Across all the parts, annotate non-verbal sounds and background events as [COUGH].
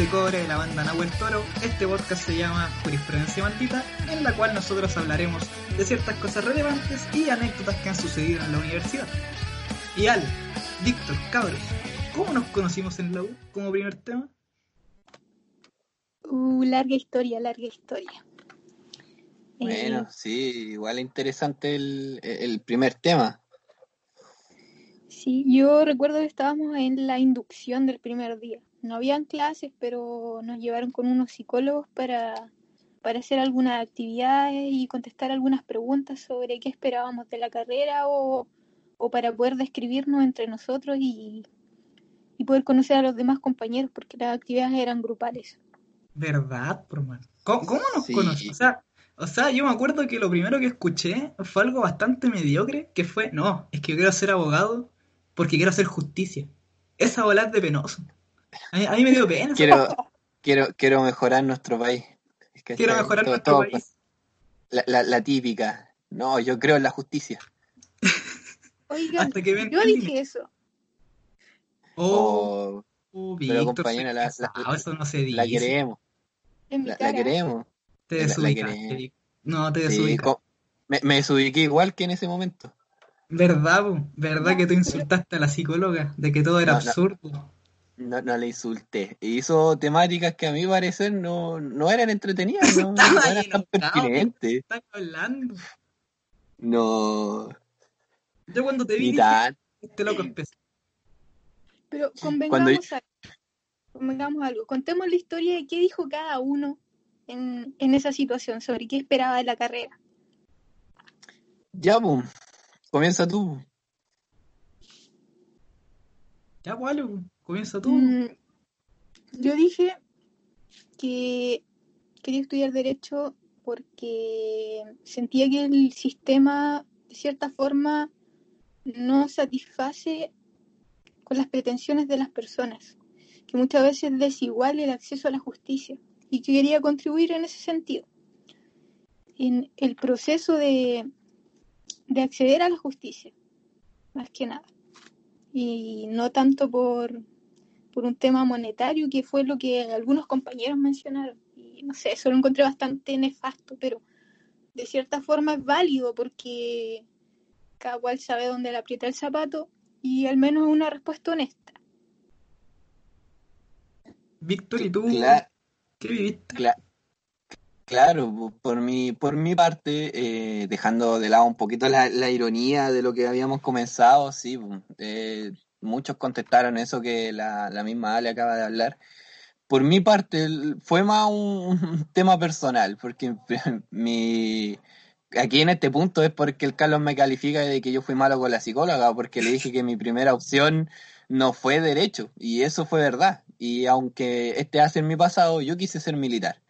De Cobre de la banda Nahuel Toro. Este podcast se llama Jurisprudencia Maldita, en la cual nosotros hablaremos de ciertas cosas relevantes y anécdotas que han sucedido en la universidad. Y Al, Víctor, cabros, ¿cómo nos conocimos en la U como primer tema? Uh, larga historia, larga historia. Bueno, Eh, sí, igual es interesante el, el primer tema. sí, yo recuerdo que estábamos en la inducción del primer día. No habían clases, pero nos llevaron con unos psicólogos para, para hacer algunas actividades y contestar algunas preguntas sobre qué esperábamos de la carrera o, o para poder describirnos entre nosotros y, y poder conocer a los demás compañeros, porque las actividades eran grupales. ¿Verdad, por mano? ¿Cómo, cómo nos Sí. conocimos? O sea, o sea, yo me acuerdo que lo primero que escuché fue algo bastante mediocre, que fue, no, es que yo quiero ser abogado porque quiero hacer justicia. Esa bola es de penoso. A mí, me dio pena. Quiero, quiero, quiero mejorar nuestro país. Es que Quiero mejorar todo- nuestro todo- país. La, la- la típica. No, yo creo en la justicia. Oigan, Hasta que ven yo dije eso. Oh, O oh, pero, compañera, la- la- eso no se dice. la queremos. La, la cara. queremos. Te desubicaste. No, te Sí, desubicaste. co- me, me desubiqué igual que en ese momento. ¿Verdad, po? ¿Verdad No, que tú pero- insultaste a la psicóloga? De que todo era No, no. absurdo. No, no le insulté. Hizo temáticas que a mi parecer no, no eran entretenidas, [LAUGHS] no, Estaba no eran tan pertinentes. Estás hablando. No, Yo cuando te vi dije, este loco. Pero convengamos, algo, convengamos algo. Contemos la historia de qué dijo cada uno en, en esa situación, sobre qué esperaba de la carrera. Ya, pues, comienza tú. Ya, pues, algo, comienza tú. Mm, yo dije que quería estudiar Derecho porque sentía que el sistema, de cierta forma, no satisface con las pretensiones de las personas, que muchas veces es desigual el acceso a la justicia y que quería contribuir en ese sentido. En el proceso de, de acceder a la justicia, más que nada. Y no tanto por, por un tema monetario, que fue lo que algunos compañeros mencionaron. Y no sé, eso lo encontré bastante nefasto, pero de cierta forma es válido porque cada cual sabe dónde le aprieta el zapato y al menos es una respuesta honesta. Víctor, ¿y tú Cla- qué viviste? cla- claro, po, por mi, por mi parte, eh, dejando de lado un poquito la, la ironía de lo que habíamos comenzado, sí, eh, muchos contestaron eso que la, la misma Ale acaba de hablar. Por mi parte, fue más un, un tema personal, porque [LAUGHS] mi, aquí en este punto es porque el Carlos me califica de que yo fui malo con la psicóloga, porque le dije que mi primera opción no fue derecho, y eso fue verdad. Y aunque este hace en mi pasado, yo quise ser militar.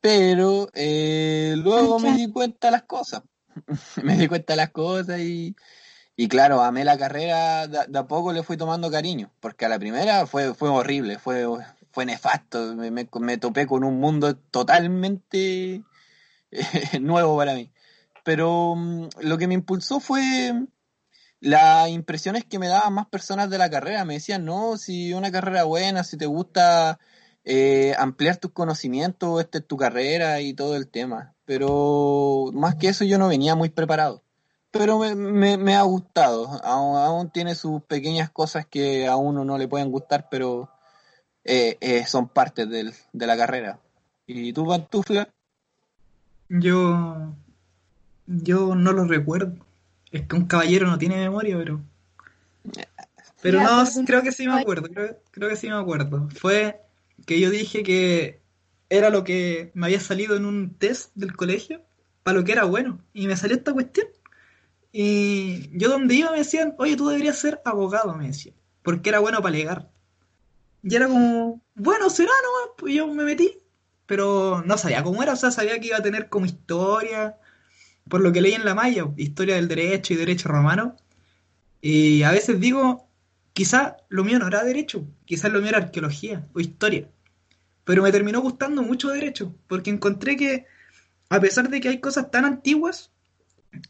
Pero eh, luego [LAUGHS] me di cuenta de las cosas. me di cuenta de las cosas y, y claro, amé la carrera, de, a poco le fui tomando cariño, porque a la primera fue, fue horrible, fue, fue nefasto, me, me- me topé con un mundo totalmente eh, [LAUGHS] nuevo para mí. Pero mm, lo que me impulsó fue las impresiones que me daban más personas de la carrera. Me decían, no, si una carrera buena, si te gusta eh, ampliar tus conocimientos, esta es tu carrera y todo el tema. Pero más que eso yo no venía muy preparado. Pero me, me- me ha gustado. Aún, aún tiene sus pequeñas cosas que a uno no le pueden gustar, pero eh, eh, son partes del- de la carrera. ¿Y tú, Pantufla? Yo. Yo no lo recuerdo. Es que un caballero no tiene memoria, pero. Pero no, creo que sí me acuerdo. Creo, creo que sí me acuerdo. Fue que yo dije que era lo que me había salido en un test del colegio, para lo que era bueno. Y me salió esta cuestión. Y yo donde iba me decían, oye, tú deberías ser abogado, me decían. Porque era bueno para alegar. Y era como, bueno, será nomás, pues yo me metí, pero no sabía cómo era, o sea, sabía que iba a tener como historia, por lo que leí en la malla, historia del derecho y derecho romano. Y a veces digo, quizá lo mío no era derecho, quizás lo mío era arqueología o historia. Pero me terminó gustando mucho derecho, porque encontré que a pesar de que hay cosas tan antiguas,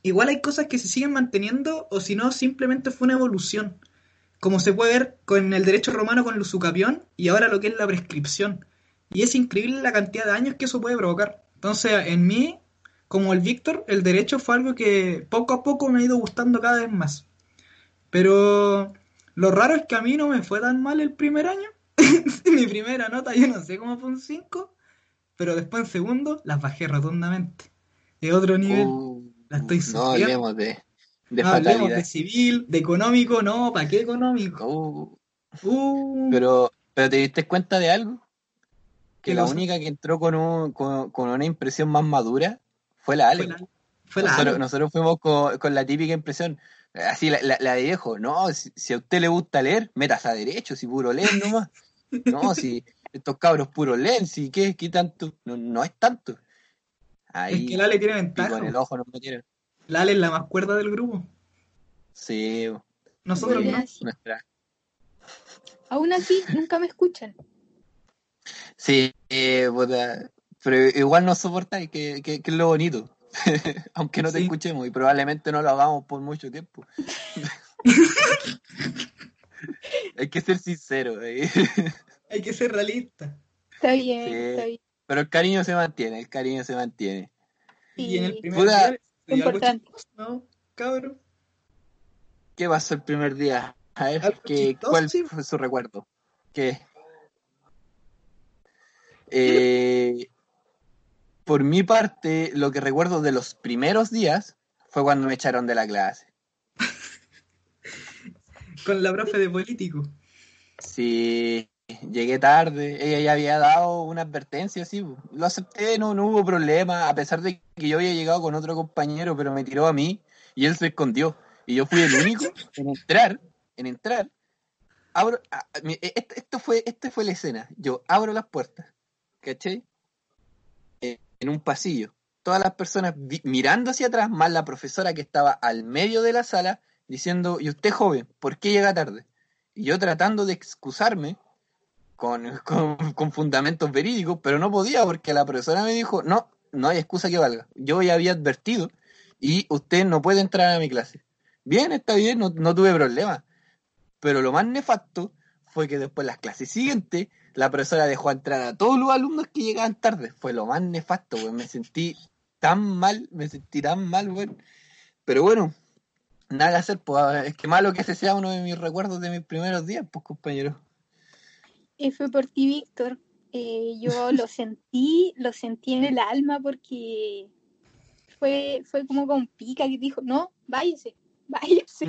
igual hay cosas que se siguen manteniendo o si no, simplemente fue una evolución. Como se puede ver con el derecho romano con el usucapión y ahora lo que es la prescripción. Y es increíble la cantidad de años que eso puede provocar. Entonces, en mí, como el Víctor, el derecho fue algo que poco a poco me ha ido gustando cada vez más. Pero lo raro es que a mí no me fue tan mal el primer año. [LAUGHS] Mi primera nota, yo no sé cómo fue un 5, pero después en segundo las bajé rotundamente. De otro nivel, Uh, la estoy no hablemos de, de No hablemos fatalidad. de civil, de económico, no, ¿para qué económico? Uh, Uh, pero, pero te diste cuenta de algo? Que ¿Qué la única que entró con, un, con, con una impresión más madura fue la Ale. fue la, fue la Nosotros, Ale. nosotros fuimos con, con la típica impresión, así la, la, la de viejo, no, si, si a usted le gusta leer, metas a derecho, si puro leer nomás. [LAUGHS] No, si estos cabros puro leen, si qué, qué tanto, no, no es tanto. Es que la Ale tiene ventaja. en el ojo nos metieron. La Ale es la más cuerda del grupo. Sí, Nosotros no. nuestra. Aún así, nunca me escuchan. Sí, eh, puta, pero igual nos soportáis, que, que, que es lo bonito. [LAUGHS] Aunque no te Sí. escuchemos y probablemente no lo hagamos por mucho tiempo. [LAUGHS] Hay que ser sincero. eh. Hay que ser realista. Está bien, Sí. está bien. Pero el cariño se mantiene, el cariño se mantiene. Y en el primer día algo chistoso, ¿no? Cabrón. ¿Qué pasó el primer día? A ver, Algo ¿qué, chistoso, ¿cuál sí. fue su recuerdo? ¿Qué? Eh, por mi parte, lo que recuerdo de los primeros días fue cuando me echaron de la clase. [LAUGHS] Con la profe de político. Sí, llegué tarde, ella ya había dado una advertencia, sí, lo acepté, no, no hubo problema, a pesar de que yo había llegado con otro compañero, pero me tiró a mí y él se escondió. Y yo fui el único [LAUGHS] en entrar, en entrar, abro, a- e- esto, esto fue, esta fue la escena, yo abro las puertas, ¿cachai? Eh, En un pasillo, todas las personas vi- mirando hacia atrás, más la profesora que estaba al medio de la sala, diciendo, y usted joven, ¿por qué llega tarde? Y yo tratando de excusarme [LAUGHS] con, con, fundamentos verídicos, pero no podía porque la profesora me dijo, no, no hay excusa que valga. Yo ya había advertido y usted no puede entrar a mi clase. Bien, está bien, no, no tuve problema. Pero lo más nefasto fue que después las clases siguientes, la profesora dejó entrar a todos los alumnos que llegaban tarde. Fue lo más nefasto, güey. Me sentí tan mal, me sentí tan mal, güey. Pero bueno, nada que hacer, pues es que malo que ese sea uno de mis recuerdos de mis primeros días, pues compañero. Eh, fue por ti, Víctor. Eh, yo [LAUGHS] lo sentí, lo sentí en el alma porque fue, fue como con pica que dijo, no, váyase, [LAUGHS] váyase.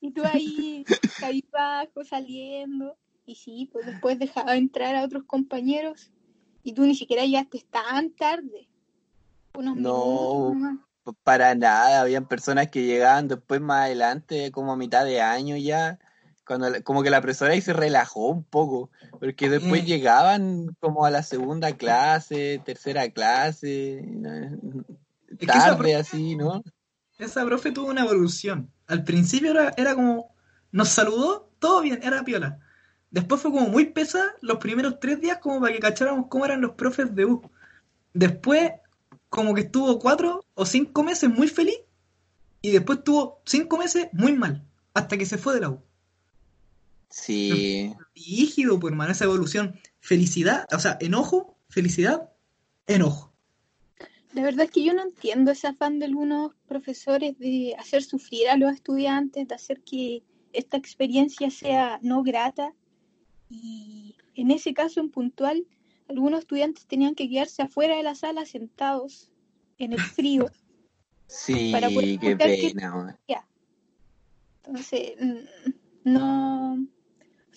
Y tú ahí, ahí bajo, saliendo. Y sí, pues después dejaba entrar a otros compañeros y tú ni siquiera llegaste tan tarde. Unos No. Para nada, habían personas que llegaban después más adelante, como a mitad de año ya, cuando como que la profesora ahí se relajó un poco, porque después Mm. llegaban como a la segunda clase, tercera clase, esa tarde profe- así, ¿no? Esa profe tuvo una evolución. Al principio era, era como, nos saludó, todo bien, era piola. Después fue como muy pesada los primeros tres días como para que cacháramos cómo eran los profes de U. Después como que estuvo cuatro o cinco meses muy feliz y después estuvo cinco meses muy mal, hasta que se fue de la U. Sí, Rígido, pues hermano, esa evolución. Felicidad, o sea, enojo, felicidad, enojo. La verdad es que yo no entiendo ese afán de algunos profesores de hacer sufrir a los estudiantes, de hacer que esta experiencia sea no grata. Y en ese caso en puntual, algunos estudiantes tenían que quedarse afuera de la sala sentados en el frío. sí, Para poder qué que- pena, man. Entonces, mm, no,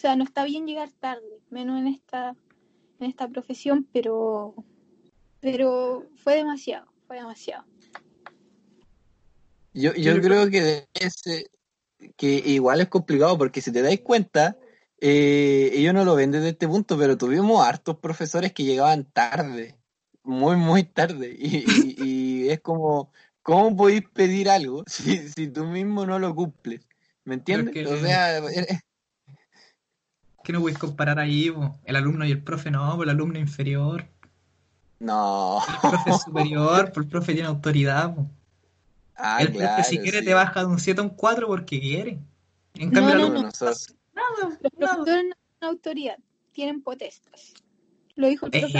sea, no está bien llegar tarde, menos en esta, en esta profesión, pero, pero fue demasiado, fue demasiado. Yo, yo Pero- creo que ese, que igual es complicado porque si te dais cuenta, eh, ellos no lo ven desde este punto, pero tuvimos hartos profesores que llegaban tarde, muy, muy tarde. Y, y- y [LAUGHS] es como, ¿cómo podéis pedir algo si, si tú mismo no lo cumples? ¿Me entiendes? que- O sea, Que no puedes comparar ahí, po? el alumno y el profe no, pues el alumno inferior, no. el profe es superior, pues el profe tiene autoridad. po. Ah, el profe si quiere sí. te baja de un 7 a un 4 porque quiere. En No, cambio el no, alumno no. Nosotros- nada, Los nada. profesores no tienen autoridad, tienen potestas. Lo dijo el Eh, profe.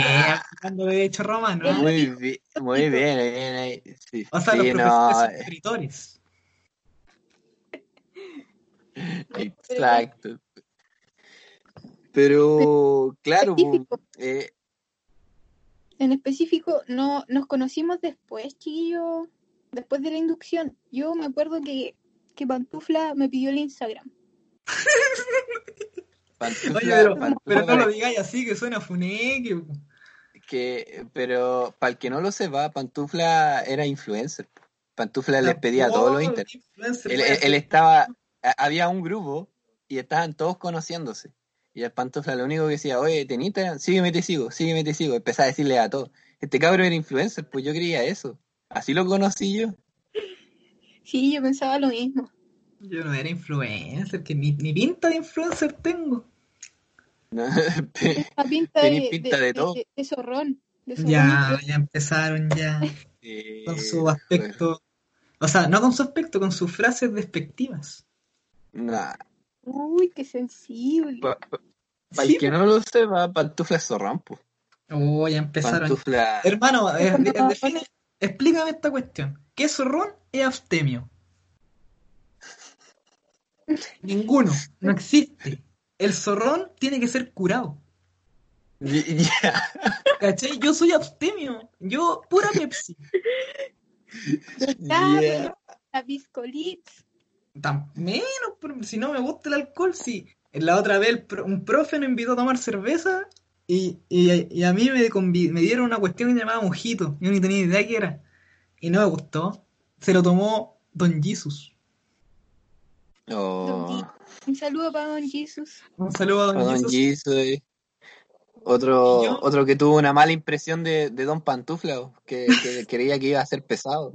hablando de derecho romano. Él ¿ah? lo Muy bien, muy bien, bien ahí, sí. O sea, Sí, los no, profesores son eh, escritores. [LAUGHS] exacto. Pero, [LAUGHS] claro, po, Específico. eh, En específico, no nos conocimos después, chiquillo, después de la inducción. Yo me acuerdo que, que Pantufla me pidió el Instagram. [LAUGHS] Pantufla, Oye, pero, Pantufla pero no lo digáis así, que suena funeque. que, pero para el que no lo sepa, Pantufla era influencer. Pantufla les pedía a todos los Oh, inter. Él, él- él estaba, había un grupo y estaban todos conociéndose. Y el Pantufla lo único que decía, oye, ¿ten Instagram? Sígueme, te sigo, sígueme, te sigo. Empezaba a decirle a todos. Este cabro era influencer, pues yo creía eso. Así lo conocí yo. Sí, yo pensaba lo mismo. Yo no era influencer, que ni, ni pinta de influencer tengo. [LAUGHS] ¿no? La pinta de, pinta de todo. de, de zorrón. Ya, ya empezaron ya [LAUGHS] con su aspecto. O sea, no con su aspecto, con sus frases despectivas. nah. Uy, qué sensible. Pa- pa- Para Sí, el que no lo sepa, Pantufla es zorrón, pues. Oh, ya empezaron. Pantufla. Hermano, eh, de- define- explícame esta cuestión. ¿Qué zorrón es abstemio? Ninguno, no existe. El zorrón tiene que ser curado. Y- [LAUGHS] Ya. ¿Cachai? Yo soy abstemio. Yo, pura Pepsi. Yeah. La menos, si no me gusta el alcohol, sí. La otra vez pro- un profe nos invitó a tomar cerveza y, y- y a mí me, convi- me dieron una cuestión que se llamaba mojito. Yo ni tenía idea qué era. Y no me gustó. Se lo tomó Don Jesus. Oh. Un saludo para Don Jesus. Un saludo a Don Don Jesus. Jesus, eh. Otro, yo- otro que tuvo una mala impresión de, de Don Pantufla, que, que [LAUGHS] creía que iba a ser pesado.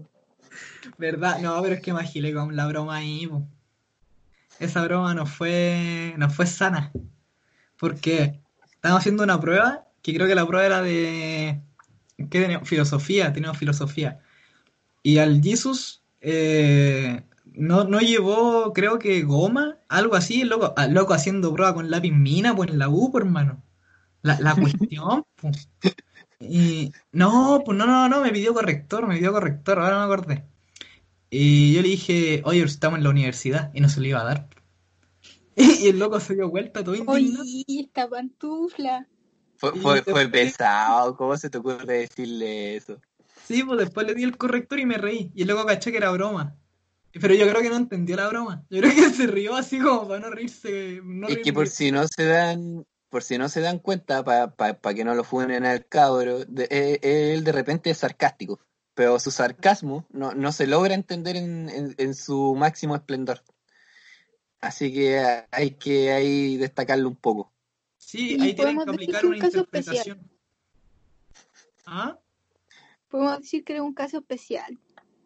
¿Verdad? No, pero es que me agilé con la broma ahí, po. Esa broma no fue, no fue sana. Porque estábamos haciendo una prueba, que creo que la prueba era de... ¿Qué teníamos? Filosofía, teníamos filosofía. Y al Jesus eh, no, no llevó, creo que goma, algo así, loco, loco haciendo prueba con lápiz mina, pues en la U, pues, hermano. La, la cuestión, [LAUGHS] pues. Y no, pues no, no, no, me pidió corrector, me pidió corrector, ahora me acordé. Y yo le dije, oye, estamos en la universidad, y no se lo iba a dar. [LAUGHS] Y el loco se dio vuelta, todo indignado. Oye, esta pantufla. Fue, fue, pesado, ¿cómo se te ocurre decirle eso? Sí, pues después le di el corrector y me reí. Y el loco caché que era broma. Pero yo creo que no entendió la broma. Yo creo que se rió así como para no reírse. No Es que por si no se dan, por si no se dan cuenta, para que no lo funen al cabro, de- eh, él de repente es sarcástico, pero su sarcasmo no, no se logra entender en, en- en su máximo esplendor. Así que hay que ahí destacarlo un poco. Sí, ahí tienen podemos que decir aplicar que un una caso interpretación. ¿Ah? Podemos decir que era un caso especial.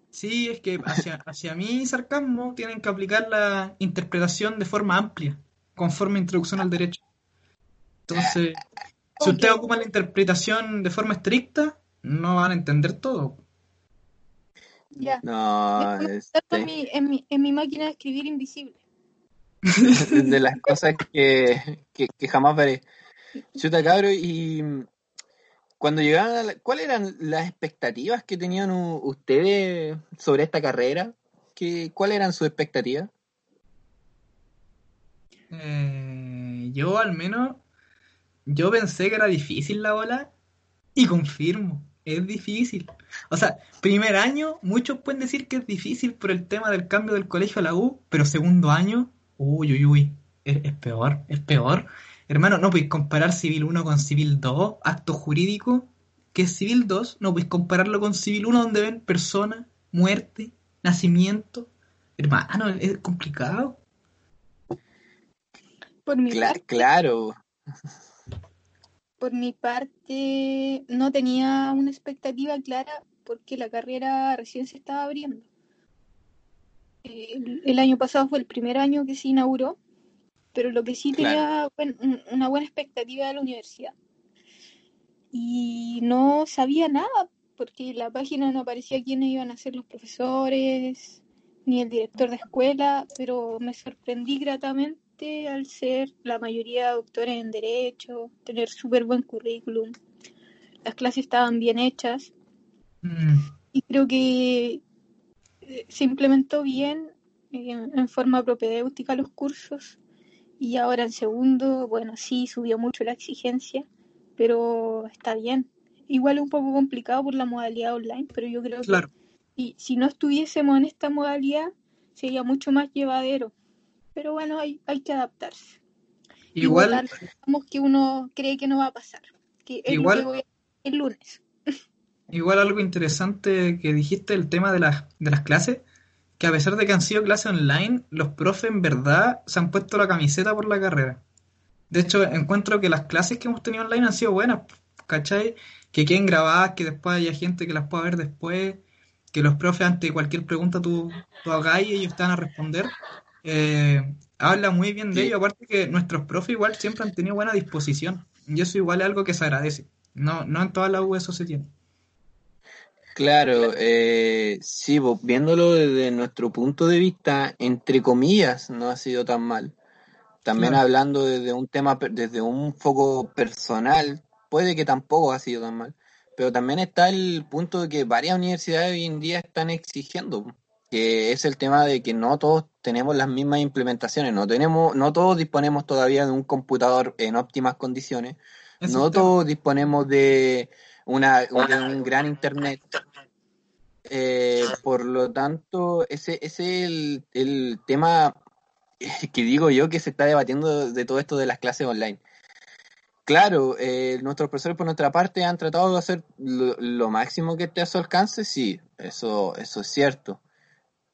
Sí, es que hacia, hacia mi sarcasmo tienen que aplicar la interpretación de forma amplia, conforme a introducción al derecho. Entonces, si Ok. ustedes ocupan la interpretación de forma estricta, no van a entender todo. Ya. No, anotarlo en, este, mi, en, mi, en mi máquina de escribir invisible. [LAUGHS] de las cosas que, que, que jamás veré. Chuta cabro, y cuando llegaban, a la- ¿cuáles eran las expectativas que tenían u- ustedes sobre esta carrera? ¿Qué, ¿Cuáles eran sus expectativas? Eh, yo al menos, yo pensé que era difícil la bola y confirmo, es difícil. O sea, primer año, muchos pueden decir que es difícil por el tema del cambio del colegio a la U, pero segundo año, uy, uy, uy, es, es peor, es peor. Hermano, no podéis comparar Civil 1 con Civil 2, acto jurídico, que es Civil 2, no podéis compararlo con Civil 1 donde ven persona, muerte, nacimiento. Hermano, es complicado. Por mi Cla- parte, claro. Por mi parte, no tenía una expectativa clara porque la carrera recién se estaba abriendo. El, el año pasado fue el primer año que se inauguró, pero lo que sí tenía una buena expectativa de la universidad. Y no sabía nada, porque en la página no aparecía quiénes iban a ser los profesores, ni el director de escuela, pero me sorprendí gratamente al ser la mayoría doctores en Derecho, tener súper buen currículum. Las clases estaban bien hechas Mm, y creo que eh, se implementó bien eh, en, en forma propedéutica los cursos y ahora en segundo, bueno, sí, subió mucho la exigencia, pero está bien. Igual es un poco complicado por la modalidad online, pero yo creo que claro. y si no estuviésemos en esta modalidad sería mucho más llevadero. Pero bueno, hay, hay que adaptarse. Igual, digamos que uno cree que no va a pasar, que es Igual- lo que voy a hacer el lunes. igual algo interesante que dijiste, el tema de las, de las clases, que a pesar de que han sido clases online, los profes en verdad se han puesto la camiseta por la carrera. De hecho, encuentro que las clases que hemos tenido online han sido buenas, ¿cachai? Que queden grabadas, que después haya gente que las pueda ver después, que los profes ante cualquier pregunta tú, tú hagáis y ellos te van a responder. Eh, habla muy bien de Sí. ello, aparte que nuestros profes igual siempre han tenido buena disposición, y eso igual es algo que se agradece. No, no en todas las U eso se tiene. Claro, eh, sí, pues, viéndolo desde nuestro punto de vista, entre comillas, no ha sido tan mal. También Claro. hablando desde un tema, desde un foco personal, puede que tampoco ha sido tan mal. Pero también está el punto de que varias universidades hoy en día están exigiendo, que es el tema de que no todos tenemos las mismas implementaciones, no tenemos, no todos disponemos todavía de un computador en óptimas condiciones, no todos disponemos de una, de un gran internet. Eh, por lo tanto, ese, ese es el, el tema [LAUGHS] que digo yo que se está debatiendo de todo esto de las clases online. Claro, eh, nuestros profesores por nuestra parte han tratado de hacer lo, lo máximo que esté a su alcance, sí, eso, eso es cierto.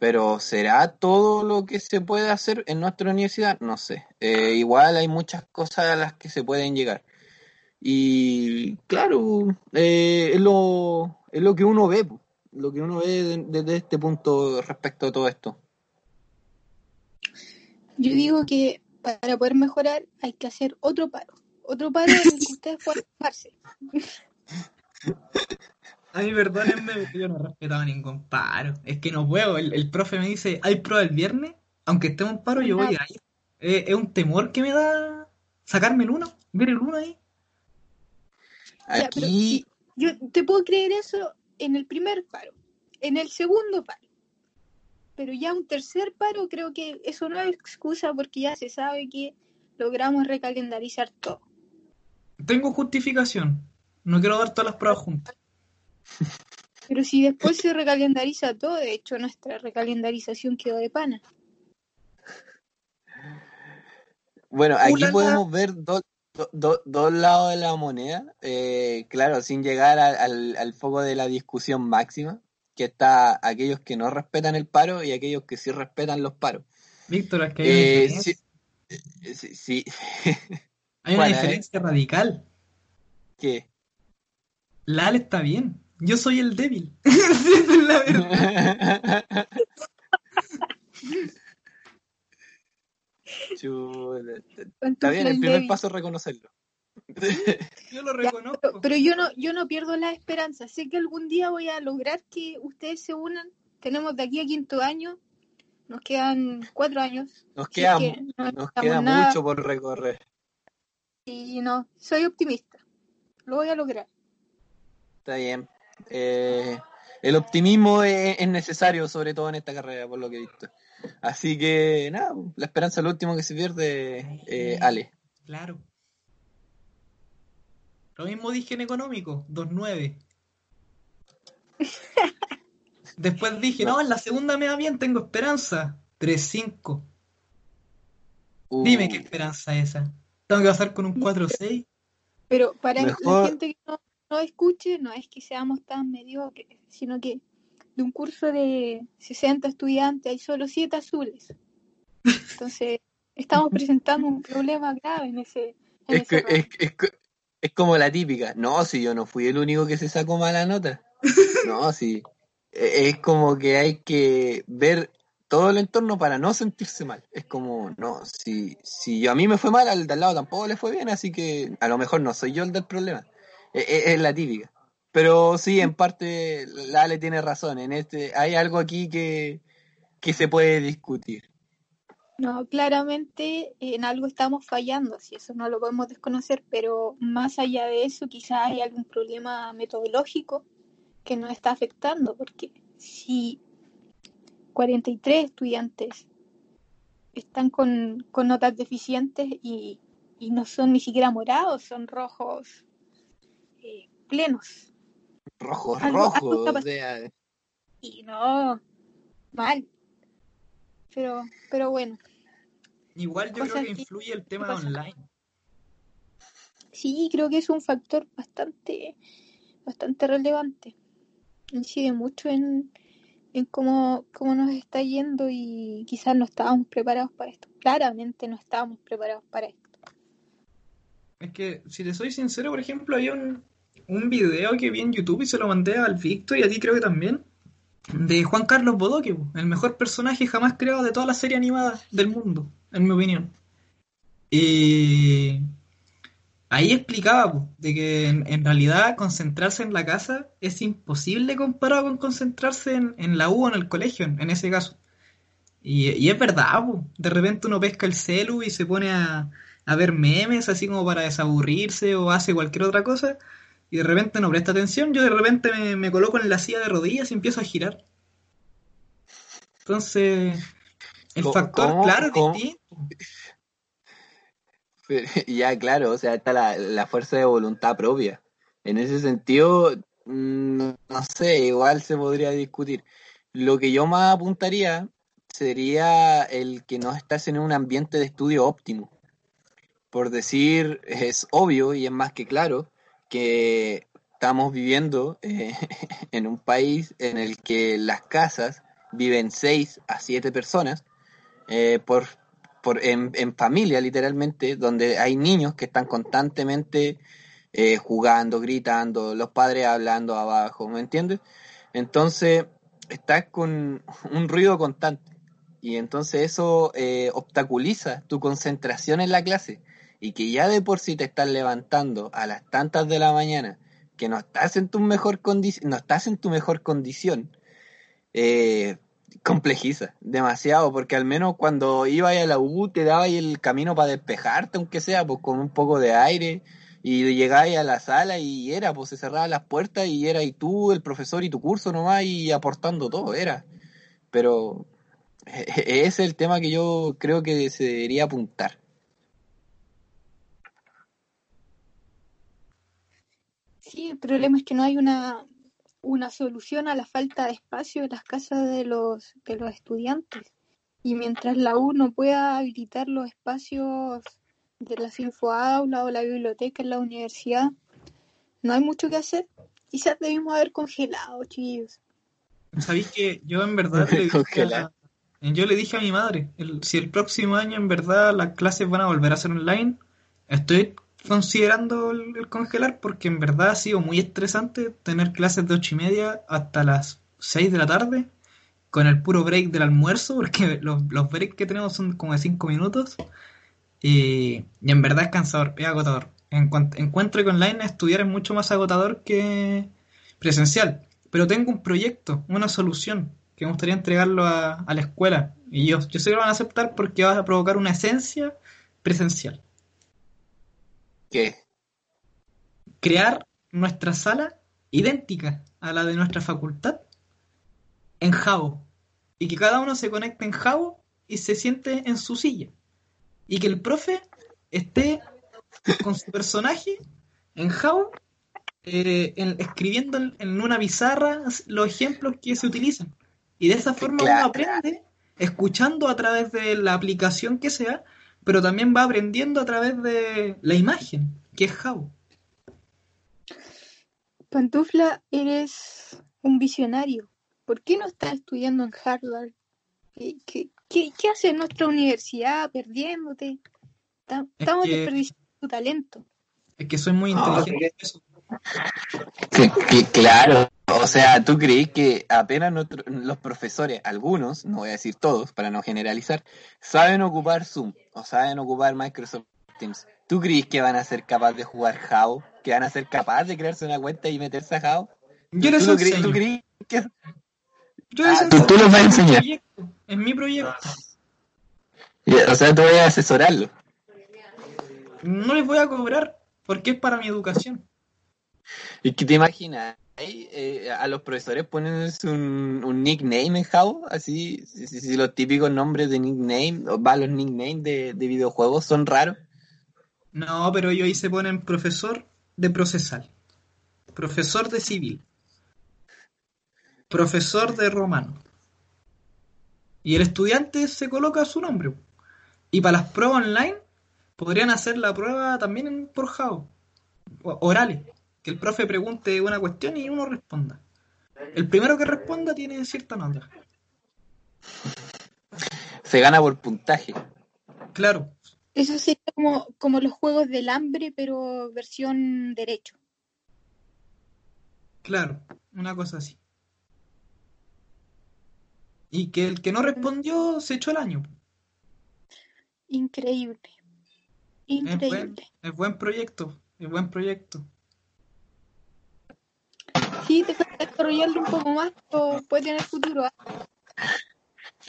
Pero ¿será todo lo que se puede hacer en nuestra universidad? No sé. Eh, igual hay muchas cosas a las que se pueden llegar. Y claro, eh, es, lo, es lo que uno ve, lo que uno ve de- desde este punto respecto a todo esto. Yo digo que para poder mejorar hay que hacer otro paro. Otro paro en el que ustedes puedan. [LAUGHS] A mí, perdónenme, pero [LAUGHS] yo no he respetado ningún paro. Es que no puedo. El, el profe me dice, ¿hay prueba el viernes? Aunque esté en paro, yo voy a ir. Eh, es un temor que me da sacarme el uno, ver el uno ahí. Pero Aquí, yo te puedo creer eso en el primer paro, en el segundo paro. Pero ya un tercer paro creo que eso no es excusa porque ya se sabe que logramos recalendarizar todo. Tengo justificación. No quiero dar todas las pruebas juntas. Pero si después se recalendariza todo, de hecho nuestra recalendarización quedó de pana. bueno, aquí Ulala. podemos ver dos, do- do- dos lados de la moneda. Eh, claro, sin llegar al, al- al foco de la discusión máxima, que está aquellos que no respetan el paro y aquellos que sí respetan los paros. Víctor, es que hay una Eh, diferencia. sí, eh, sí, sí. Hay una ¿Cuál, eh? diferencia radical. ¿Qué? La Ale está bien. Yo soy el débil. [LAUGHS] Esa es la verdad. [LAUGHS] Chuta. ¿Cuánto Está bien, el primer débil? paso es reconocerlo. [LAUGHS] Yo lo Ya, reconozco. pero, pero yo no, yo no pierdo la esperanza. Sé que algún día voy a lograr que ustedes se unan. Tenemos de aquí a quinto año, nos quedan cuatro años. Nos queda, es que no nos queda nada, mucho por recorrer. Y no, soy optimista. Lo voy a lograr. Está bien. Eh, el optimismo es, es necesario, sobre todo en esta carrera, por lo que he visto. Así que, nada, la esperanza es lo último que se pierde, eh, Ale. Claro. Lo mismo dije en económico, 2.9. [LAUGHS] Después dije, no, en la segunda me va bien, tengo esperanza. 3.5. Uh, Dime qué esperanza es esa. Tengo que pasar con un 4.6. Pero para Mejor- la gente que no escuche, no es que seamos tan mediocres, sino que de un curso de 60 estudiantes hay solo 7 azules. Entonces, [LAUGHS] estamos presentando un problema grave en ese. es, que, es, es, es, como la típica. No, si yo no fui el único que se sacó mala nota. No, si. E, es como que hay que ver todo el entorno para no sentirse mal. Es como, no, si, si a mí me fue mal, al de al lado tampoco le fue bien, así que a lo mejor no soy yo el del problema. Es, es la típica. Pero sí, en parte, Lale tiene razón. En este, hay algo aquí que, que se puede discutir. No, claramente en algo estamos fallando, si eso no lo podemos desconocer, pero más allá de eso, quizás hay algún problema metodológico que nos está afectando, porque si 43 estudiantes están con, con notas deficientes y, y, no son ni siquiera morados, son rojos plenos. Rojos, rojos. Y no, mal. Pero, pero bueno. Igual yo creo que influye el tema online. Sí, creo que es un factor bastante, bastante relevante. Incide mucho en, en cómo, cómo nos está yendo y quizás no estábamos preparados para esto. Claramente no estábamos preparados para esto. Es que, si te soy sincero, por ejemplo, había un, un video que vi en YouTube y se lo mandé al Víctor y a ti creo que también, de Juan Carlos Bodoque, el mejor personaje jamás creado de toda la serie animada del mundo, en mi opinión. Y ahí explicaba de que en, realidad concentrarse en la casa es imposible comparado con concentrarse en, la U o en el colegio, en, ese caso. Y, es verdad, de repente uno pesca el celu y se pone a, a ver memes así como para desaburrirse o hace cualquier otra cosa y de repente no presta atención, yo de repente me, coloco en la silla de rodillas y empiezo a girar. Entonces, el factor, claro, distinto. [LAUGHS] Ya, claro, o sea, está la, fuerza de voluntad propia. En ese sentido, mm, no sé, igual se podría discutir. Lo que yo más apuntaría sería el que no estás en un ambiente de estudio óptimo. Por decir, es obvio y es más que claro que estamos viviendo eh, [LAUGHS] en un país en el que las casas viven seis a siete personas eh, por, por, en, familia literalmente, donde hay niños que están constantemente eh, jugando, gritando, los padres hablando abajo, ¿me entiendes? Entonces estás con un ruido constante y entonces eso obstaculiza tu concentración en la clase y que ya de por sí te estás levantando a las tantas de la mañana, que no estás en tu mejor condición, no estás en tu mejor condición, eh, complejiza demasiado, porque al menos cuando ibas a la U te daba el camino para despejarte, aunque sea, pues con un poco de aire, y llegáis a la sala y era, pues se cerraban las puertas y era y tú, el profesor y tu curso nomás y aportando todo, era. Pero [LAUGHS] ese es el tema que yo creo que se debería apuntar. Sí, el problema es que no hay una, una solución a la falta de espacio en las casas de los, de los estudiantes. Y mientras la U no pueda habilitar los espacios de las infoaulas o la biblioteca en la universidad, no hay mucho que hacer. Quizás debimos haber congelado, chicos. ¿Sabéis que yo en verdad le dije a, yo le dije a mi madre, si el próximo año en verdad las clases van a volver a ser online, estoy considerando el, congelar porque en verdad ha sido muy estresante tener clases de ocho y media hasta las 6 de la tarde con el puro break del almuerzo porque [LAUGHS] los, breaks que tenemos son como de 5 minutos y, en verdad es cansador, es agotador. En encuentro que online estudiar es mucho más agotador que presencial, pero tengo un proyecto, una solución que me gustaría entregarlo a, a la escuela y yo, yo sé que lo van a aceptar porque va a provocar una esencia presencial. ¿Qué? Crear nuestra sala idéntica a la de nuestra facultad en Javo. Y que cada uno se conecte en Javo y se siente en su silla. Y que el profe esté con su personaje en Javo eh, escribiendo en, una pizarra los ejemplos que se utilizan. Y de esa forma uno aprende escuchando a través de la aplicación que sea pero también va aprendiendo a través de la imagen, que es Jao. Pantufla, eres un visionario. ¿Por qué no estás estudiando en Harvard? ¿Qué, ¿Qué, qué hace nuestra universidad perdiéndote? Ta- Es Estamos que- desperdiciando tu talento. Es que soy muy Ah, inteligente. Eso. Que- que- claro, o sea, ¿tú crees que apenas nuestro- los profesores, algunos, no voy a decir todos para no generalizar, saben ocupar Zoom o saben ocupar Microsoft Teams? ¿Tú crees que van a ser capaces de jugar Jao? ¿Que van a ser capaces de crearse una cuenta y meterse a Jao? Yo les ¿Tú, enseño. ¿Tú crees que Yo les Ah, tú- tú los vas a enseñar. Es mi proyecto. O sea, tú vas a asesorarlo. No les voy a cobrar porque es para mi educación. ¿Y que te imaginas? eh, a los profesores ponen un, nickname en Jao, así, si, si- los típicos nombres de nickname, o va, los nicknames de, de videojuegos son raros. No, pero ellos ahí se ponen profesor de procesal, profesor de civil, profesor de romano. Y el estudiante se coloca su nombre. Y para las pruebas online, podrían hacer la prueba también por Jao, orales. Que el profe pregunte una cuestión y uno responda. El primero que responda tiene cierta nota. Se gana por puntaje. Claro, Eso sería como, como los juegos del hambre, pero versión derecho. Claro, una cosa así. Y que el que no respondió se echó el año. Increíble. Es buen, Increíble. es buen proyecto, es buen proyecto. Sí, te falta desarrollarlo un poco más, pero puede tener futuro. ¿ah?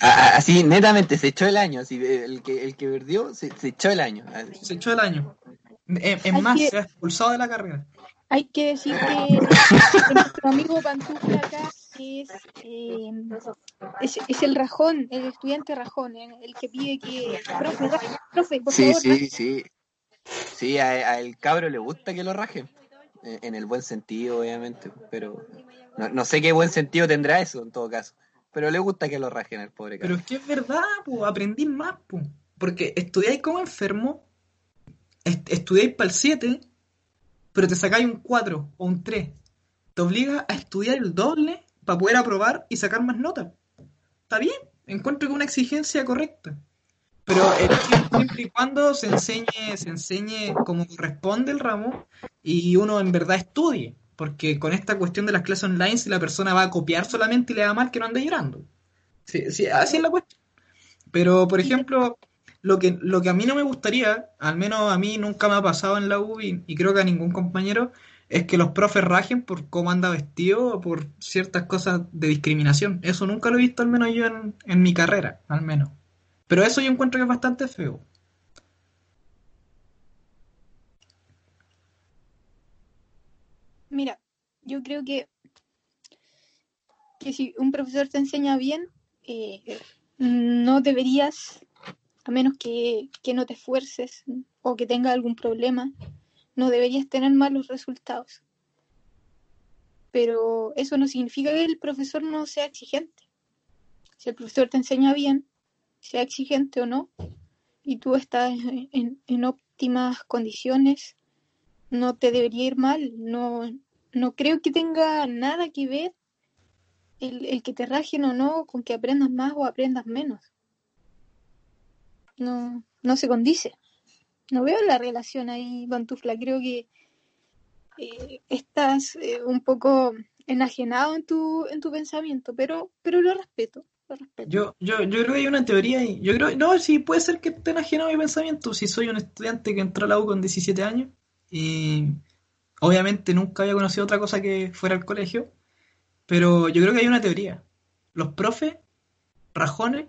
A- a- Así, netamente, se echó el año. Así, el, que, el que perdió, se, se echó el año. Así. Se echó el año. Es, más, que- se ha expulsado de la carrera. Hay que decir que, [LAUGHS] nuestro amigo Pantufla acá es, eh, es, es el rajón, el estudiante rajón, eh, el que pide que, profe, profe, por Sí, favor, sí, raje". sí. Sí, a, a el cabro le gusta que lo rajen. Eh, En el buen sentido, obviamente. Pero no, no sé qué buen sentido tendrá eso en todo caso. Pero le gusta que lo rajen al pobre Pero cabro. es que es verdad, po, aprendí más, po. Porque estudiáis como enfermo, est- estudiáis para el 7, pero te sacáis un 4 o un 3. Te obliga a estudiar el doble para poder aprobar y sacar más notas. Está bien, encuentro que una exigencia correcta. Pero siempre y cuando se enseñe, se enseñe como corresponde el ramo y uno en verdad estudie. Porque con esta cuestión de las clases online, si la persona va a copiar solamente y le da mal, que no ande llorando. Sí, sí, así es la cuestión. Pero, por ejemplo, lo que, lo que a mí no me gustaría, al menos a mí nunca me ha pasado en la U y, y creo que a ningún compañero, es que los profes rajen por cómo anda vestido o por ciertas cosas de discriminación. Eso nunca lo he visto, al menos yo en, en mi carrera, al menos. Pero eso yo encuentro que es bastante feo. Mira, yo creo que, que si un profesor te enseña bien, eh, no deberías, a menos que, que no te esfuerces o que tenga algún problema, no deberías tener malos resultados. Pero eso no significa que el profesor no sea exigente. Si el profesor te enseña bien, sea exigente o no, y tú estás en- en óptimas condiciones, no te debería ir mal. No, no creo que tenga nada que ver el, el que te rajen o no con que aprendas más o aprendas menos. No, no se condice. No veo la relación ahí, Pantufla. Creo que eh, estás eh, un poco enajenado en tu, en tu pensamiento, pero, pero lo respeto. Lo respeto. Yo, yo, yo creo que hay una teoría y yo creo, no, sí, puede ser que esté enajenado mi pensamiento. Si soy un estudiante que entró a la U con 17 años y obviamente nunca había conocido otra cosa que fuera el colegio, pero yo creo que hay una teoría. Los profes, rajones,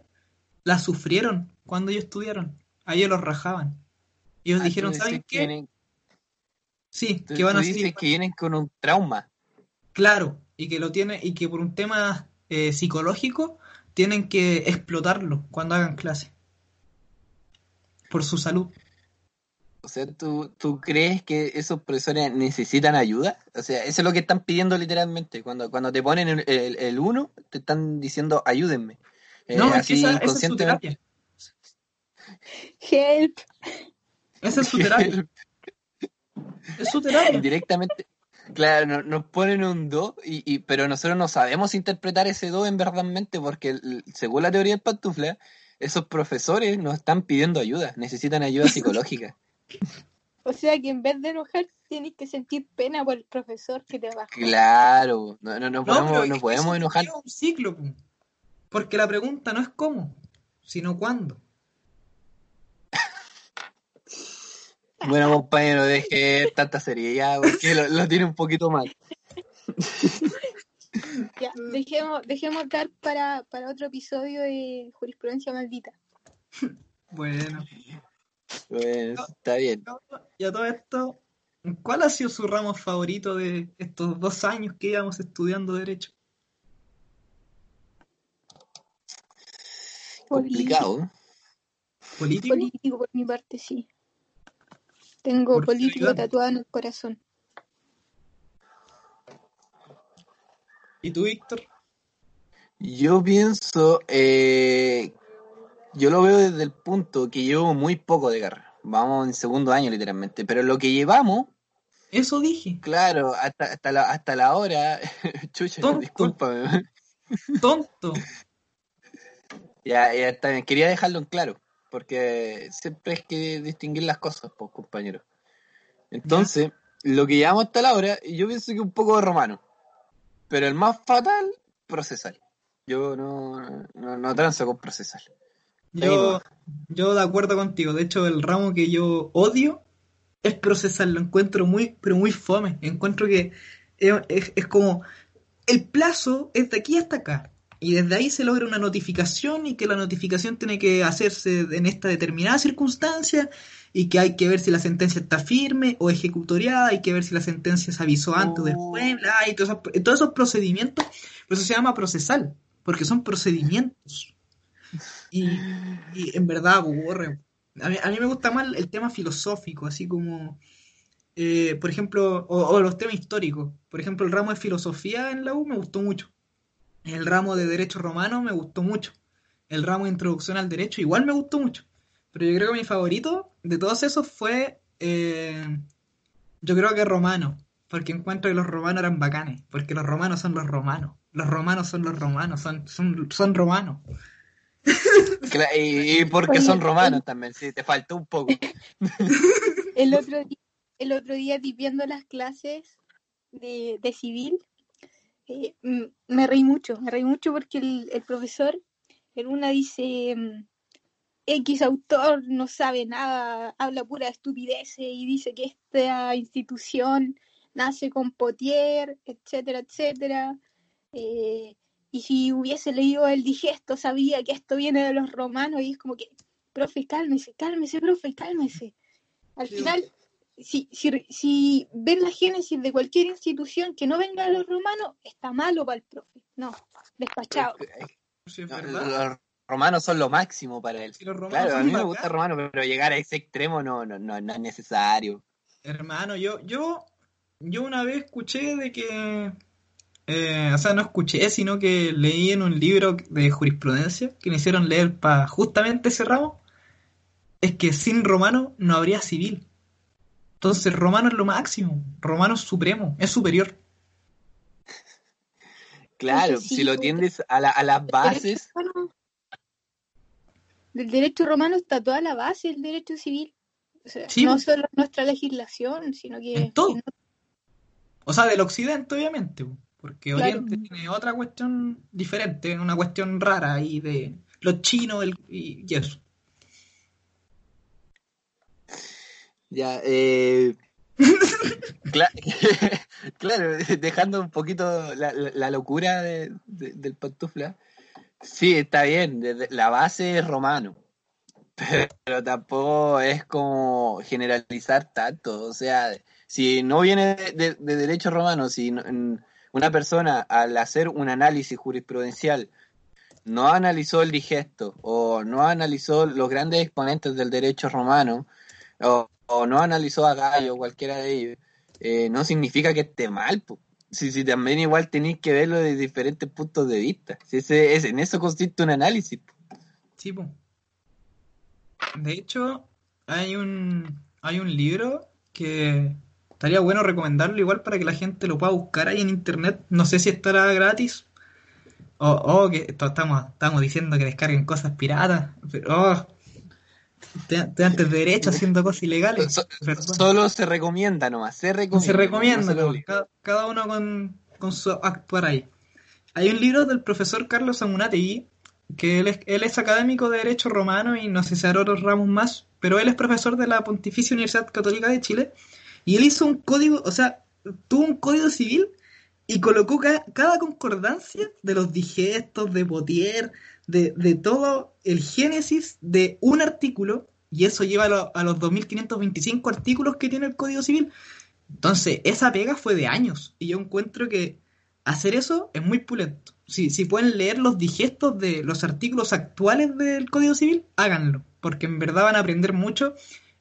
la sufrieron cuando ellos estudiaron. A ellos los rajaban. Y ellos Ah, dijeron, ¿saben qué? vienen- Sí, tú- que van tú a seguir que vienen con un trauma. Claro, y que lo tiene, y que por un tema eh, psicológico tienen que explotarlo cuando hagan clase. Por su salud. O sea, ¿tú, ¿tú crees que esos profesores necesitan ayuda? O sea, eso es lo que están pidiendo literalmente. Cuando, cuando te ponen el, el, el uno, te están diciendo ayúdenme. Eh, No, es que así esa, esa es su inconscientemente. terapia. Help. Esa es su terapia. [LAUGHS] Es su terapia. Directamente, claro, no- nos ponen un do, y, y- pero nosotros no sabemos interpretar ese do en verdadmente, porque el- según la teoría del pantufla, esos profesores nos están pidiendo ayuda, necesitan ayuda [LAUGHS] psicológica. [LAUGHS] O sea que en vez de enojar, tienes que sentir pena por el profesor que te bajó. Claro, no, no, no podemos, no podemos enojar. es un ciclo, po. porque la pregunta no es cómo, sino cuándo. [LAUGHS] Bueno, compañero, deje tanta seriedad porque lo, lo tiene un poquito mal. [LAUGHS] Ya, dejemos, dejemos dar para, para otro episodio de jurisprudencia maldita. Bueno, Bueno, está bien. y a todo esto, ¿cuál ha sido su ramo favorito de estos dos años que íbamos estudiando Derecho? Complicado. ¿Político? Político por mi parte, sí. Tengo ¿Por qué, político tatuado en el corazón. ¿Y tú, Víctor? Yo pienso, eh, yo lo veo desde el punto que llevo muy poco de carrera. Vamos en segundo año literalmente, pero lo que llevamos, Eso dije. claro, hasta, hasta, la, hasta la hora, [LAUGHS] chucha, Tonto. discúlpame. Tonto. [LAUGHS] Ya, ya está bien. Quería dejarlo en claro, porque siempre hay que distinguir las cosas, pues, compañero. Entonces, lo que llevamos hasta la hora, yo pienso que un poco de romano, pero el más fatal, procesal. Yo no, no, no transo con procesal. Yo, yo de acuerdo contigo. De hecho, el ramo que yo odio es procesar. Lo encuentro muy, pero muy fome. Encuentro que es, es- es como el plazo es de aquí hasta acá. Y desde ahí se logra una notificación y que la notificación tiene que hacerse en esta determinada circunstancia y que hay que ver si la sentencia está firme o ejecutoriada, hay que ver si la sentencia se avisó antes o después, bla, y todos esos, todos esos procedimientos, por eso se llama procesal, porque son procedimientos. Y, en verdad aburre. A mí, a mí me gusta más el tema filosófico, así como, eh, por ejemplo, o, o los temas históricos. Por ejemplo, el ramo de filosofía en la U me gustó mucho. El ramo de derecho romano me gustó mucho. El ramo de introducción al derecho igual me gustó mucho. Pero yo creo que mi favorito de todos esos fue, eh, yo creo que romano. Porque encuentro que los romanos eran bacanes. Porque los romanos son los romanos. Los romanos son los romanos. Son, son, son romanos. [LAUGHS] Y, y porque son romanos también, sí, te faltó un poco. [LAUGHS] El otro [LAUGHS] día, el otro día di- viendo las clases de, de civil, eh, me reí mucho, me reí mucho porque el, el profesor en una dice mm, X autor no sabe nada, habla pura estupidez y dice que esta institución nace con Potier, etcétera, etcétera. Eh, y si hubiese leído el digesto, sabía que esto viene de los romanos y es como que, profe, cálmese, cálmese, profe, cálmese. Al Sí. final, si, si, si ven la génesis de cualquier institución que no venga de los romanos, está malo para el profe. No, despachado. No. Los romanos son lo máximo para él. Claro, a mí me gusta romano, pero llegar a ese extremo no, no, no, no es necesario. Hermano, yo, yo, yo una vez escuché de que, eh, o sea, no escuché, sino que leí en un libro de jurisprudencia que me hicieron leer para justamente ese ramo, es que sin romano no habría civil. Entonces, romano es lo máximo, romano es supremo, es superior. [LAUGHS] Claro, sí, si lo tiendes a, la- a las bases, Del derecho romano- del derecho romano está toda la base del derecho civil. O sea, Sí, no solo nuestra legislación, sino que En todo. O sea, del occidente, obviamente, porque Claro. Oriente tiene otra cuestión diferente, una cuestión rara ahí de los chinos el- y, y eso. ya, eh, [LAUGHS] cla- [LAUGHS] claro, dejando un poquito la, la- la locura de- de- del pantufla, sí, está bien, desde- la base es romano, [LAUGHS] pero tampoco es como generalizar tanto, o sea, si no viene de, de- de derecho romano, si no- en- una persona al hacer un análisis jurisprudencial no analizó el digesto o no analizó los grandes exponentes del derecho romano o, o no analizó a Gallo, cualquiera de ellos, eh, no significa que esté mal. po. Si, si también igual tenéis que verlo de diferentes puntos de vista. Si ese, es, en eso consiste un análisis. po. Sí, po. De hecho, hay un, hay un libro que estaría bueno recomendarlo igual para que la gente lo pueda buscar ahí en internet. No sé si estará gratis Oh, oh, que estamos, estamos diciendo que descarguen cosas piratas, pero oh, antes de derecho haciendo cosas ilegales. solo se recomienda nomás, se recomienda. Se recomienda, cada, uno con, con, su actuar ahí. Hay un libro del profesor Carlos Amunategui, que él es, él es académico de Derecho Romano y no sé si hará otros ramos más, pero él es profesor de la Pontificia Universidad Católica de Chile, y él hizo un código, o sea, tuvo un código civil y colocó cada concordancia de los digestos, de Potier, de, de, todo el génesis de un artículo, y eso lleva a, a los 2.525 artículos que tiene el Código Civil. Entonces, esa pega fue de años, y yo encuentro que hacer eso es muy pulento. Si, si pueden leer los digestos de los artículos actuales del Código Civil, háganlo, porque en verdad van a aprender mucho,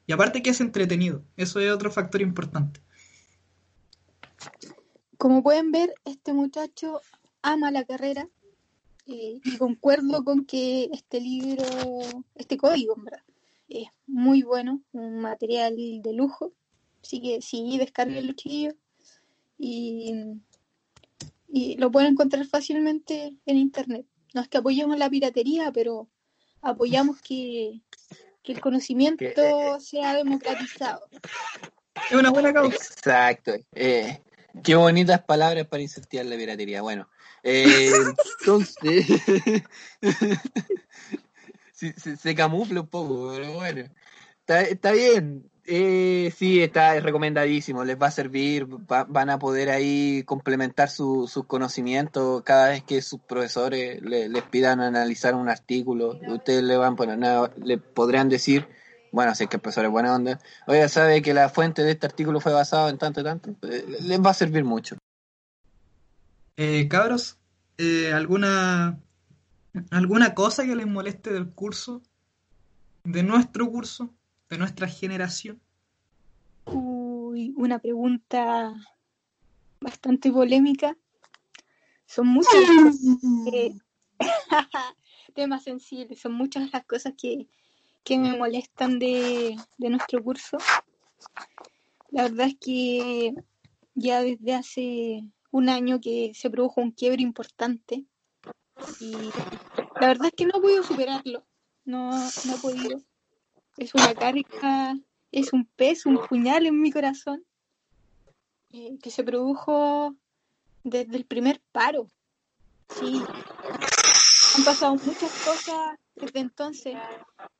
y aparte que es entretenido, eso es otro factor importante. Como pueden ver, este muchacho ama la carrera eh, y concuerdo con que este libro, este código, verdad, es muy bueno, un material de lujo. Así que sí, descarguen los chiquillos y, y lo pueden encontrar fácilmente en internet. No es que apoyemos la piratería, pero apoyamos que, el conocimiento eh, eh, sea democratizado. Es una buena causa. Exacto. Eh, Qué bonitas palabras para incentivar la piratería. Bueno, eh, entonces [LAUGHS] se, camufla un poco, pero bueno, está, bien. Eh, sí, está recomendadísimo, les va a servir, van a poder ahí complementar sus conocimientos cada vez que sus profesores les pidan analizar un artículo. Ustedes le van poner, le podrían decir bueno, si es que el profesor es buena onda, oiga, sabe que la fuente de este artículo fue basado en tanto y tanto, eh, les va a servir mucho. Eh, cabros, eh, ¿alguna, ¿alguna cosa que les moleste del curso? ¿De nuestro curso? ¿De nuestra generación? Uy, una pregunta bastante polémica. Son muchas [LAUGHS] [LAUGHS] temas sensibles, son muchas las cosas que, que me molestan de, nuestro curso. La verdad es que ya desde hace un año que se produjo un quiebre importante y la verdad es que no he podido superarlo, no, no he podido. Es una carga, es un peso, un puñal en mi corazón eh, que se produjo desde el primer paro. Sí, han pasado muchas cosas desde entonces.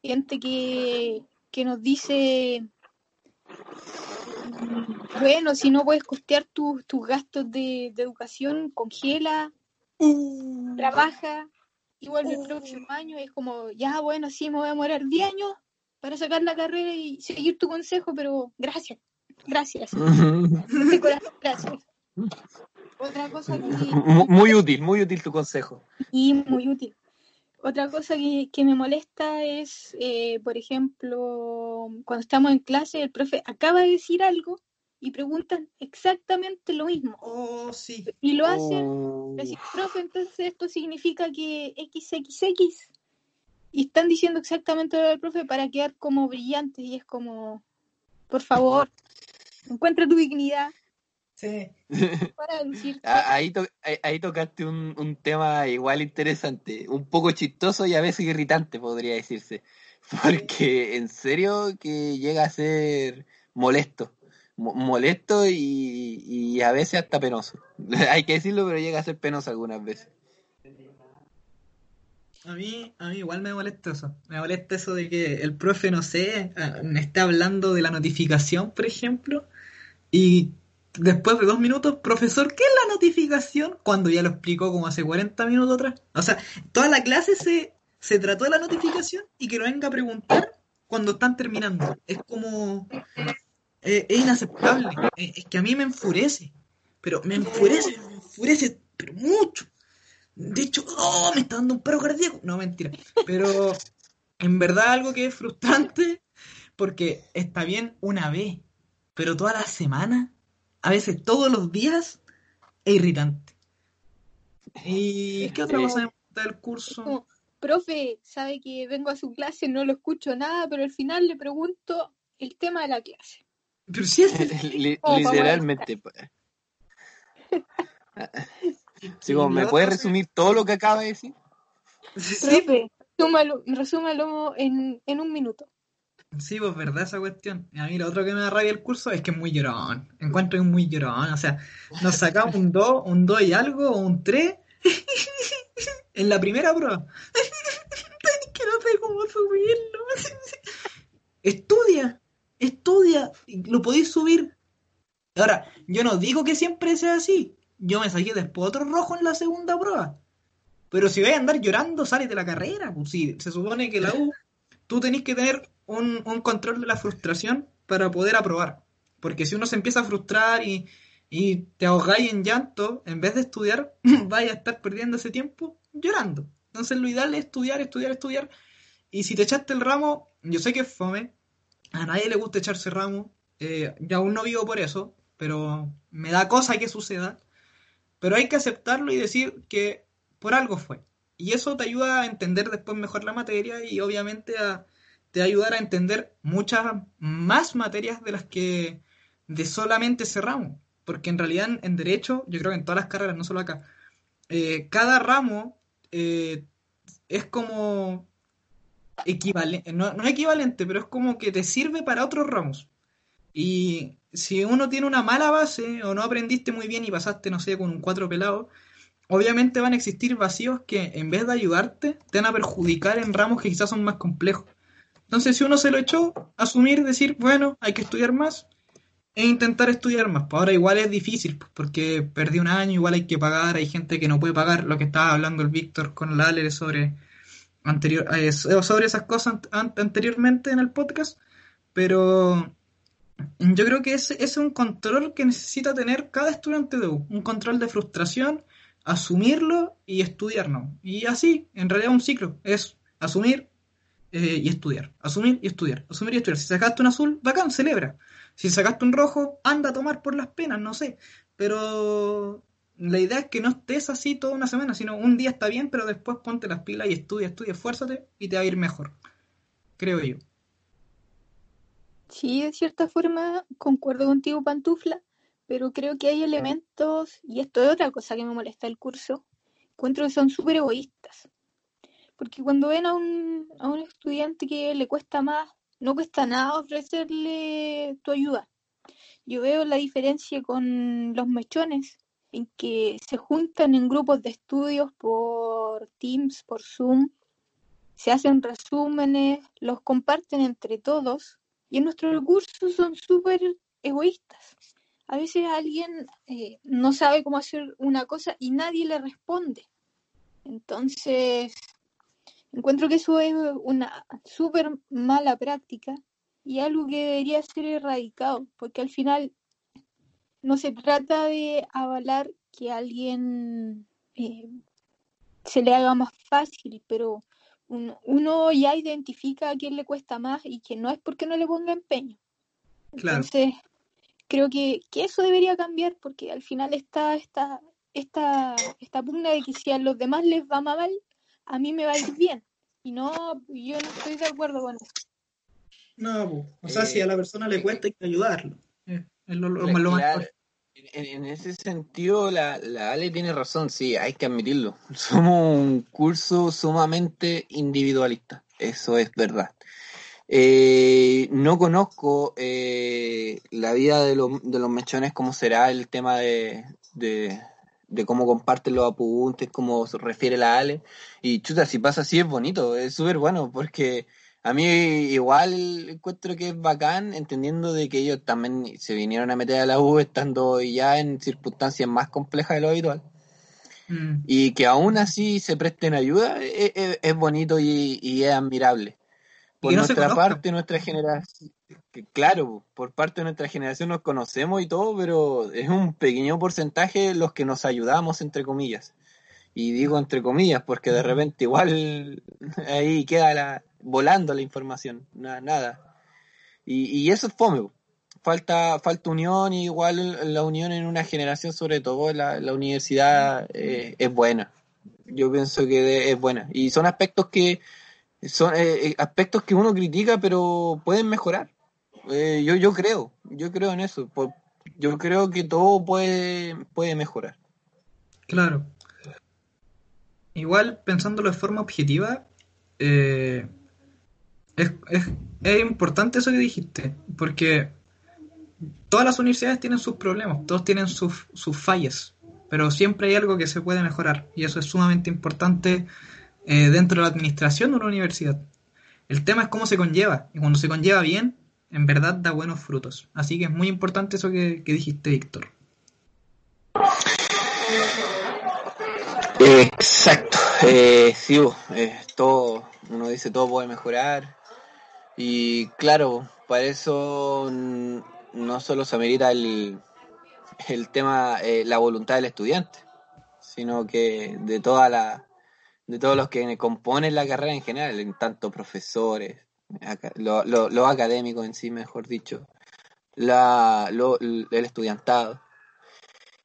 Gente que, nos dice, mm, bueno, si no puedes costear tus gastos de, educación, congela, uh. trabaja y vuelve el uh. próximo año. Es como, ya, bueno, sí, me voy a demorar 10 años para sacar la carrera y seguir tu consejo, pero gracias, gracias. [LAUGHS] gracias. Otra cosa que... Muy útil, muy útil tu consejo. Y muy útil. Otra cosa que, me molesta es, eh, por ejemplo, cuando estamos en clase, el profe acaba de decir algo y preguntan exactamente lo mismo. Oh, sí. Y lo hacen, oh. profe, entonces esto significa que XXX. Y están diciendo exactamente lo del profe para quedar como brillantes y es como, por favor, encuentra tu dignidad, [LAUGHS] Ah, ahí, ahí, tocaste un, tema igual interesante, un poco chistoso y a veces irritante, podría decirse. Porque en serio que llega a ser molesto. Molesto y, a veces hasta penoso. [LAUGHS] Hay que decirlo, pero llega a ser penoso algunas veces. A mí, a mí igual me molesta eso. Me molesta eso de que el profe, no sé, ah, me esté hablando de la notificación, por ejemplo, y después de dos minutos, profesor, ¿qué es la notificación? Cuando ya lo explicó como hace 40 minutos atrás. O sea, toda la clase se, se trató de la notificación y que no venga a preguntar cuando están terminando. Es como... Eh, es inaceptable. Es que a mí me enfurece. Pero me enfurece, me enfurece, pero mucho. De hecho, oh, me está dando un perro cardíaco. No, mentira. Pero en verdad algo que es frustrante porque está bien una vez, pero toda la semana a veces todos los días, es irritante. ¿Y qué otra cosa del curso? profe, sabe que vengo a su clase, no lo escucho nada, pero al final le pregunto el tema de la clase. Pero si es... [LAUGHS] Literalmente. [LAUGHS] Sí, como, ¿Me puedes resumir todo lo que acaba de decir? Sí, resúmalo, en, en un minuto. Sí, pues verdad esa cuestión. Y a mí lo otro que me da rabia el curso es que es muy llorón. Encuentro que es muy llorón. O sea, nos sacamos un 2, un 2 y algo, o un 3 [LAUGHS] en la primera prueba. que no sé cómo subirlo. estudia, estudia. Lo podéis subir. Ahora, yo no digo que siempre sea así. Yo me saqué después otro rojo en la segunda prueba. Pero si vais a andar llorando, sale de la carrera. Pues sí, se supone que la U, tú tenés que tener un, control de la frustración para poder aprobar. Porque si uno se empieza a frustrar y, y te ahogáis en llanto, en vez de estudiar, [CLEARS THROAT] vais a estar perdiendo ese tiempo llorando. Entonces lo ideal es estudiar, estudiar, estudiar. Y si te echaste el ramo, yo sé que es fome, a nadie le gusta echarse ramo, eh, yo aún no vivo por eso, pero me da cosa que suceda. Pero hay que aceptarlo y decir que por algo fue. Y eso te ayuda a entender después mejor la materia y obviamente a, te ayudar a entender muchas más materias de las que de solamente ese ramo. Porque en realidad en, derecho, yo creo que en todas las carreras, no solo acá, eh, cada ramo eh, es como equivalente, no, no equivalente, pero es como que te sirve para otros ramos. Y si uno tiene una mala base o no aprendiste muy bien y pasaste, no sé, con un cuatro pelado, obviamente van a existir vacíos que en vez de ayudarte, te van a perjudicar en ramos que quizás son más complejos. Entonces, si uno se lo echó, asumir, decir, bueno, hay que estudiar más e intentar estudiar más. Pues ahora igual es difícil, pues, porque perdí un año, igual hay que pagar, hay gente que no puede pagar, lo que estaba hablando el Víctor con la sobre, anterior, eh, sobre esas cosas anteriormente en el podcast, pero yo creo que ese, es un control que necesita tener cada estudiante de U, un control de frustración, asumirlo y estudiarlo. Y así, en realidad un ciclo, es asumir eh, y estudiar, asumir y estudiar, asumir y estudiar. Si sacaste un azul, bacán, celebra. Si sacaste un rojo, anda a tomar por las penas, no sé. Pero la idea es que no estés así toda una semana, sino un día está bien, pero después ponte las pilas y estudia, estudia, esfuérzate y te va a ir mejor. Creo yo. Sí, de cierta forma concuerdo contigo, Pantufla, pero creo que hay elementos, y esto es otra cosa que me molesta el curso, encuentro que son súper egoístas. Porque cuando ven a un, a un estudiante que le cuesta más, no cuesta nada ofrecerle tu ayuda. Yo veo la diferencia con los mechones, en que se juntan en grupos de estudios por Teams, por Zoom, se hacen resúmenes, los comparten entre todos y en nuestro recurso son súper egoístas. A veces alguien eh, no sabe cómo hacer una cosa y nadie le responde. Entonces, encuentro que eso es una súper mala práctica y algo que debería ser erradicado, porque al final no se trata de avalar que alguien eh, se le haga más fácil, pero uno, ya identifica a quién le cuesta más y que no es porque no le ponga empeño. Entonces, creo que, eso debería cambiar porque al final está esta, esta, esta pugna de que si a los demás les va mal, a mí me va a ir bien. Y no, yo no estoy de acuerdo con eso. No, o sea, si a la persona le cuesta hay que ayudarlo. Eh, es lo, lo, en, ese sentido, la, la, Ale tiene razón, sí, hay que admitirlo. [LAUGHS] Somos un curso sumamente individualista, eso es verdad. Eh, no conozco eh, la vida de, de, los mechones, cómo será el tema de, de, de, cómo comparten los apuntes, cómo se refiere la Ale. Y chuta, si pasa así es bonito, es súper bueno, porque a mí igual encuentro que es bacán, entendiendo de que ellos también se vinieron a meter a la U estando ya en circunstancias más complejas de lo habitual. Mm. Y que aún así se presten ayuda, e, e, es, bonito y, es admirable. Por nuestra parte, nuestra generación, claro, por parte de nuestra generación nos conocemos y todo, pero es un pequeño porcentaje los que nos ayudamos, entre comillas. Y digo entre comillas, porque de repente igual [LAUGHS] ahí queda la, volando la información, nada. nada. Y, eso es fome. Falta, falta unión, y igual la unión en una generación, sobre todo la, la universidad, eh, es buena. Yo pienso que es buena. Y son aspectos que son eh, eh, aspectos que uno critica, pero pueden mejorar. yo, yo creo, yo creo en eso. Yo creo que todo puede, puede mejorar. Claro. igual pensándolo de forma objetiva, eh, es, es, es importante eso que dijiste, porque todas las universidades tienen sus problemas, todos tienen sus, sus fallas, pero siempre hay algo que se puede mejorar y eso es sumamente importante eh, dentro de la administración de una universidad. El tema es cómo se conlleva y cuando se conlleva bien, en verdad da buenos frutos. Así que es muy importante eso que, que dijiste, Víctor. Exacto, eh, sí, eh, todo, uno dice todo puede mejorar y claro, para eso no solo se amerita el, el tema, eh, la voluntad del estudiante, sino que de toda la, de todos los que componen la carrera en general, en tanto profesores, los lo, académicos en sí, mejor dicho, la, lo, el estudiantado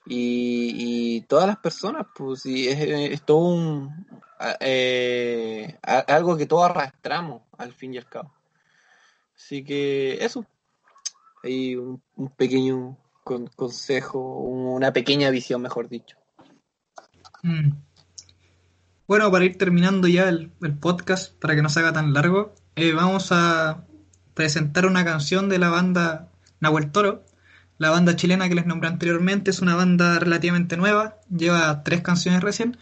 y, y, todas las personas, pues sí, es, es todo un, eh, algo que todos arrastramos al fin y al cabo. Así que eso, hay un, pequeño consejo, una pequeña visión, mejor dicho. Mm. Bueno, para ir terminando ya el, el, podcast, para que no se haga tan largo, eh, vamos a presentar una canción de la banda Nahuel Toro. La banda chilena que les nombré anteriormente es una banda relativamente nueva, lleva tres canciones recién.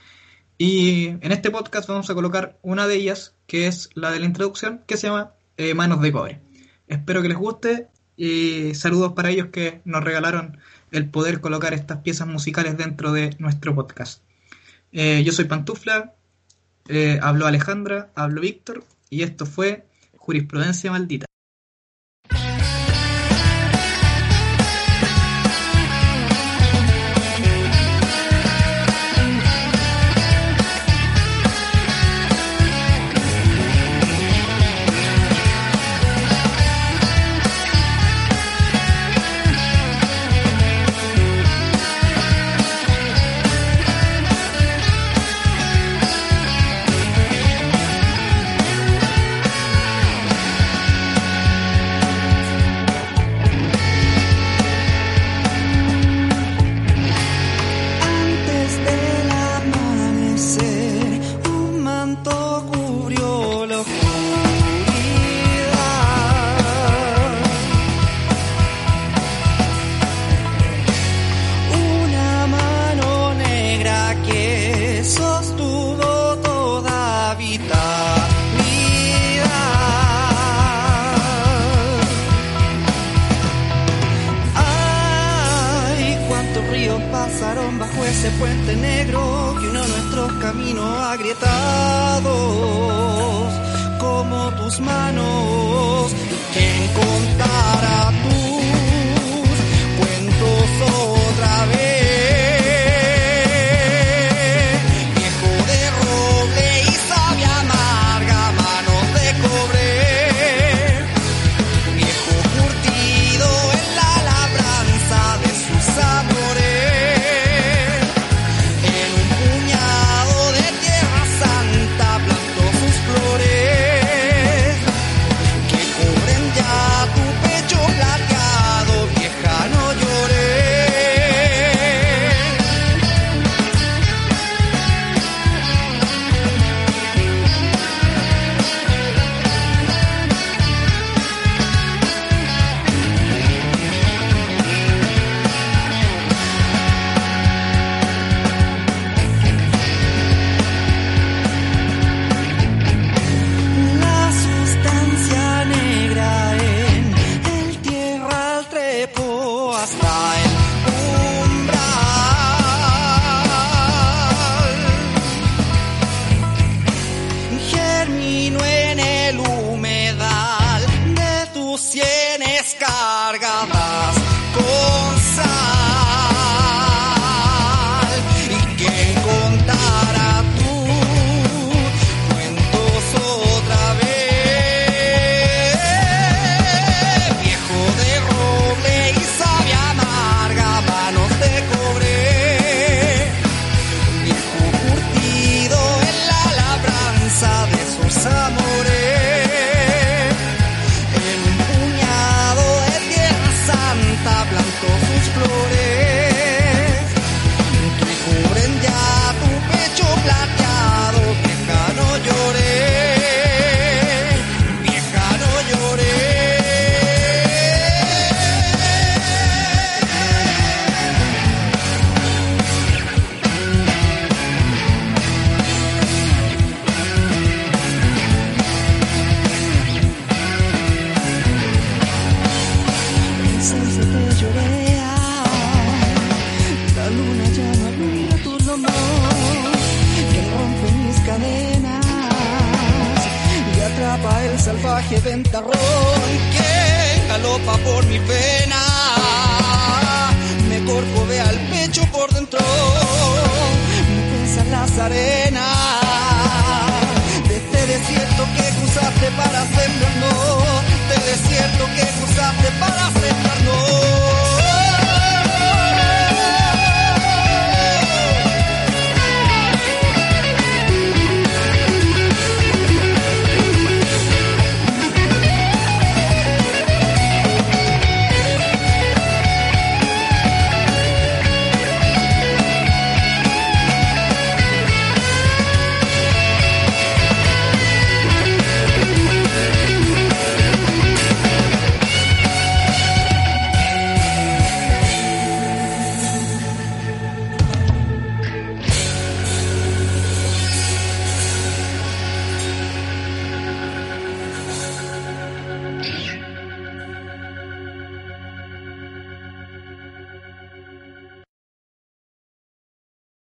Y en este podcast vamos a colocar una de ellas, que es la de la introducción, que se llama eh, Manos de Cobre. Espero que les guste y saludos para ellos que nos regalaron el poder colocar estas piezas musicales dentro de nuestro podcast. Eh, yo soy Pantufla, eh, habló Alejandra, habló Víctor y esto fue Jurisprudencia Maldita.